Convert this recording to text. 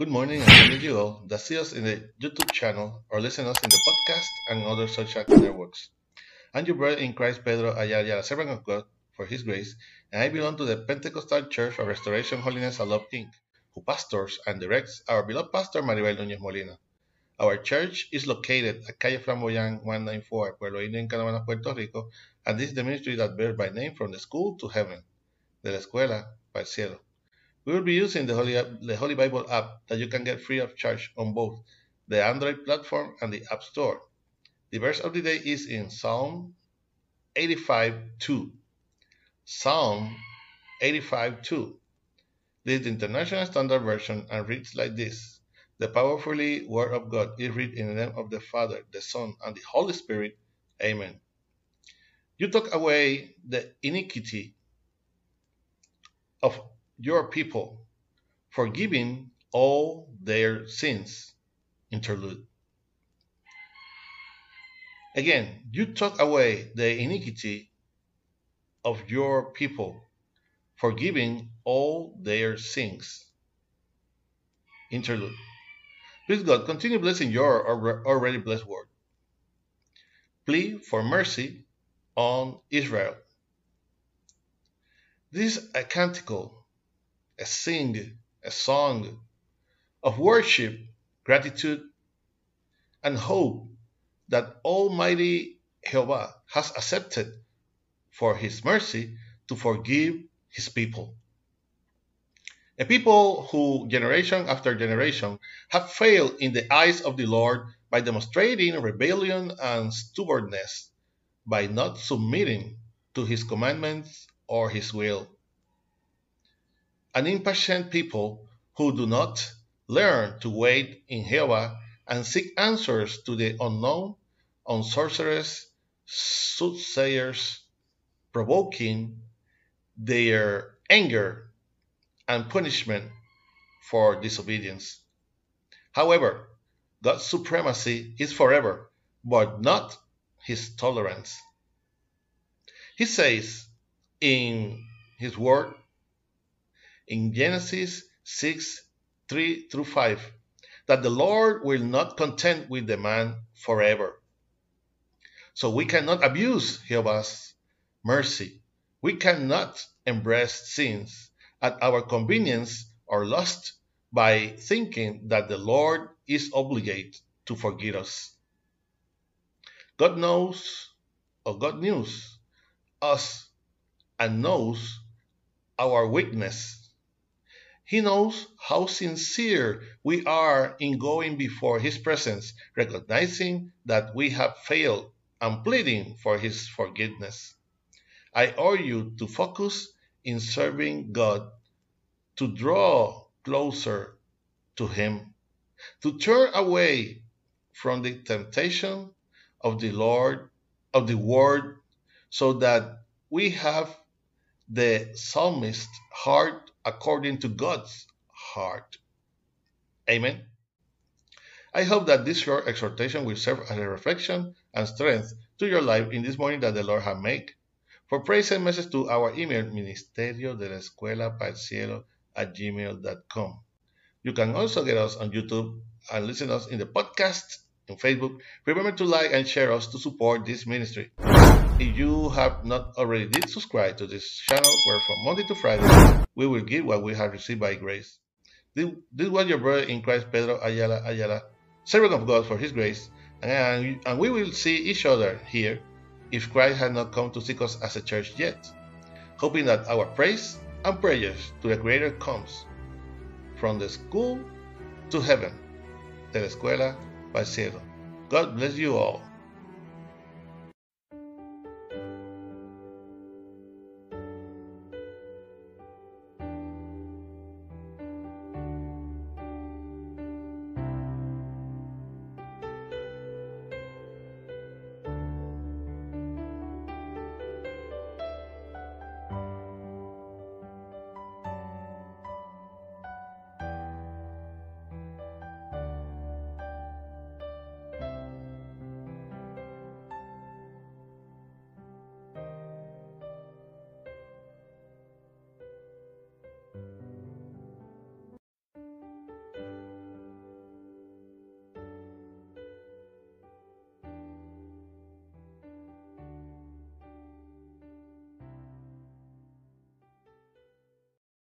Good morning and good you all that see us in the YouTube channel or listen us in the podcast and other social networks. I'm your brother in Christ, Pedro Ayala, servant of God for His grace, and I belong to the Pentecostal Church of Restoration Holiness Love Inc., who pastors and directs our beloved pastor Maribel Núñez Molina. Our church is located at Calle Flamboyant 194, Pueblo Indio in Canóvanas, Puerto Rico, and this is the ministry that bears by name from the school to heaven, de la escuela para el cielo. We will be using the Holy, the Holy Bible app that you can get free of charge on both the Android platform and the App Store. The verse of the day is in Psalm 85:2. Psalm 85:2. This is the International Standard Version and reads like this. The powerfully word of God is read in the name of the Father, the Son, and the Holy Spirit. Amen. You took away the iniquity of your people, forgiving all their sins. Interlude. Again, you took away the iniquity of your people, forgiving all their sins. Interlude. Please God, continue blessing your already blessed word. Plea for mercy on Israel. This is a canticle a sing, a song of worship, gratitude, and hope that Almighty Jehovah has accepted for his mercy to forgive his people. A people who, generation after generation, have failed in the eyes of the Lord by demonstrating rebellion and stubbornness, by not submitting to his commandments or his will an impatient people who do not learn to wait in Jehovah and seek answers to the unknown on sorcerers, soothsayers, provoking their anger and punishment for disobedience. However, God's supremacy is forever, but not his tolerance. He says in his word in Genesis 6 3 through 5 that the Lord will not contend with the man forever. So we cannot abuse Jehovah's mercy. We cannot embrace sins at our convenience or lust by thinking that the Lord is obligated to forgive us. God knows, or God knows us and knows our weakness he knows how sincere we are in going before His presence, recognizing that we have failed and pleading for His forgiveness. I urge you to focus in serving God, to draw closer to Him, to turn away from the temptation of the Lord, of the Word, so that we have the psalmist's heart according to God's heart. Amen. I hope that this short exhortation will serve as a reflection and strength to your life in this morning that the Lord has made. For praise and message to our email, ministerio de la escuela para el cielo at gmail.com. You can also get us on YouTube and listen us in the podcast in Facebook. Remember to like and share us to support this ministry. If you have not already did subscribe to this channel where from Monday to Friday we will give what we have received by grace. This, this was your brother in Christ Pedro Ayala Ayala, servant of God for his grace, and, and we will see each other here if Christ had not come to seek us as a church yet, hoping that our praise and prayers to the Creator comes from the school to heaven, de la escuela al cielo. God bless you all.